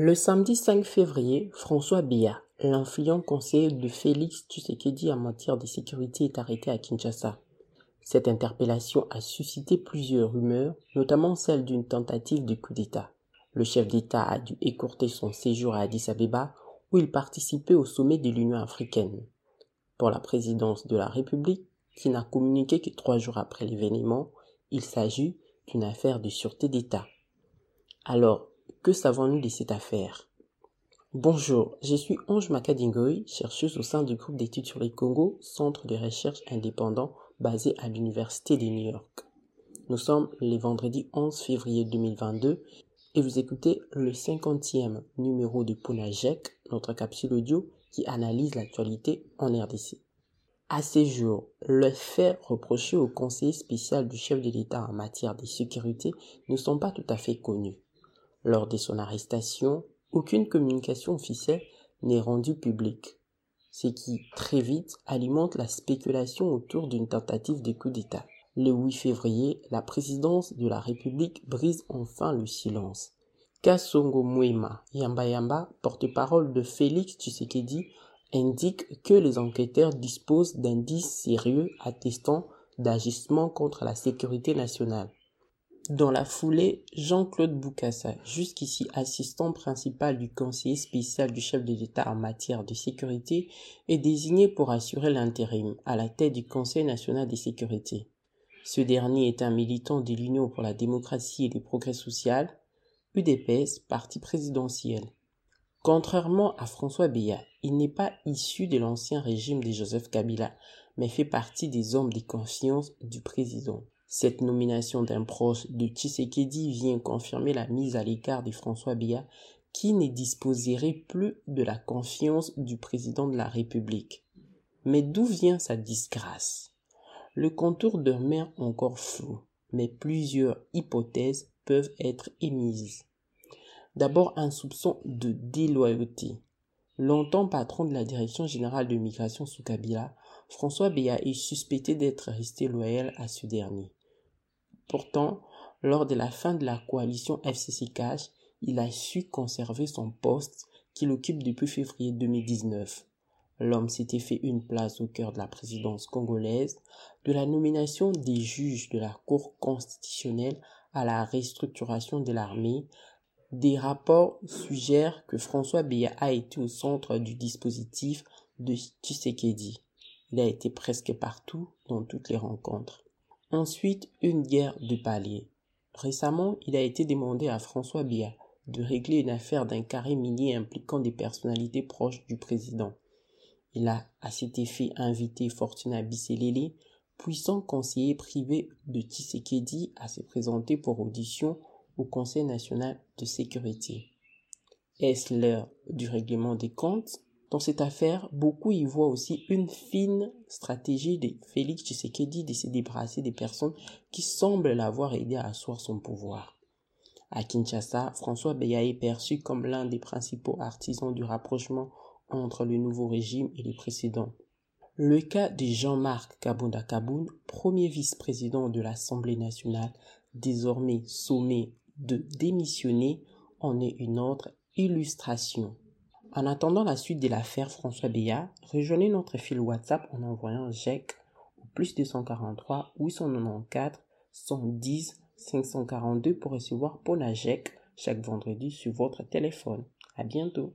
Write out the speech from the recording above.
Le samedi 5 février, François Biya, l'influent conseiller de Félix Tshisekedi en matière de sécurité, est arrêté à Kinshasa. Cette interpellation a suscité plusieurs rumeurs, notamment celle d'une tentative de coup d'État. Le chef d'État a dû écourter son séjour à Addis Abeba, où il participait au sommet de l'Union africaine. Pour la présidence de la République, qui n'a communiqué que trois jours après l'événement, il s'agit d'une affaire de sûreté d'État. Alors, que savons-nous de cette affaire? Bonjour, je suis Ange Makadingoy, chercheuse au sein du groupe d'études sur les Congo, centre de recherche indépendant basé à l'Université de New York. Nous sommes le vendredi 11 février 2022 et vous écoutez le 50e numéro de Punajek, notre capsule audio qui analyse l'actualité en RDC. À ces jours, les faits reprochés au conseiller spécial du chef de l'État en matière de sécurité ne sont pas tout à fait connus. Lors de son arrestation, aucune communication officielle n'est rendue publique, ce qui, très vite, alimente la spéculation autour d'une tentative de coup d'État. Le 8 février, la présidence de la République brise enfin le silence. Kasongo Mwema Yamba Yamba, porte-parole de Félix Tshisekedi, indique que les enquêteurs disposent d'indices sérieux attestant d'agissements contre la sécurité nationale. Dans la foulée, Jean-Claude Boukassa, jusqu'ici assistant principal du conseiller spécial du chef de l'État en matière de sécurité, est désigné pour assurer l'intérim à la tête du Conseil national de sécurité. Ce dernier est un militant de l'Union pour la démocratie et le progrès social, UDPS, parti présidentiel. Contrairement à François Béat, il n'est pas issu de l'ancien régime de Joseph Kabila, mais fait partie des hommes de confiance du président. Cette nomination d'un proche de Tshisekedi vient confirmer la mise à l'écart de François Bia qui ne disposerait plus de la confiance du président de la République. Mais d'où vient sa disgrâce? Le contour demeure encore flou, mais plusieurs hypothèses peuvent être émises. D'abord un soupçon de déloyauté. Longtemps patron de la Direction générale de migration sous Kabila, François Béa est suspecté d'être resté loyal à ce dernier. Pourtant, lors de la fin de la coalition FCC il a su conserver son poste qu'il occupe depuis février 2019. L'homme s'était fait une place au cœur de la présidence congolaise, de la nomination des juges de la Cour constitutionnelle à la restructuration de l'armée. Des rapports suggèrent que François Béa a été au centre du dispositif de Tshisekedi. Il a été presque partout dans toutes les rencontres. Ensuite, une guerre de paliers. Récemment, il a été demandé à François Bia de régler une affaire d'un carré minier impliquant des personnalités proches du président. Il a à cet effet invité Fortuna Bisselele, puissant conseiller privé de Tshisekedi, à se présenter pour audition au Conseil national de sécurité. Est-ce l'heure du règlement des comptes? Dans cette affaire, beaucoup y voient aussi une fine stratégie de Félix Tshisekedi de se débarrasser des personnes qui semblent l'avoir aidé à asseoir son pouvoir. À Kinshasa, François Beya est perçu comme l'un des principaux artisans du rapprochement entre le nouveau régime et le précédent. Le cas de Jean-Marc Kabunda Kaboun, premier vice-président de l'Assemblée nationale, désormais sommé de démissionner, en est une autre illustration. En attendant la suite de l'affaire François Béat, rejoignez notre fil WhatsApp en envoyant GEC au plus 243 894 110 542 pour recevoir Pona GEC chaque vendredi sur votre téléphone. À bientôt.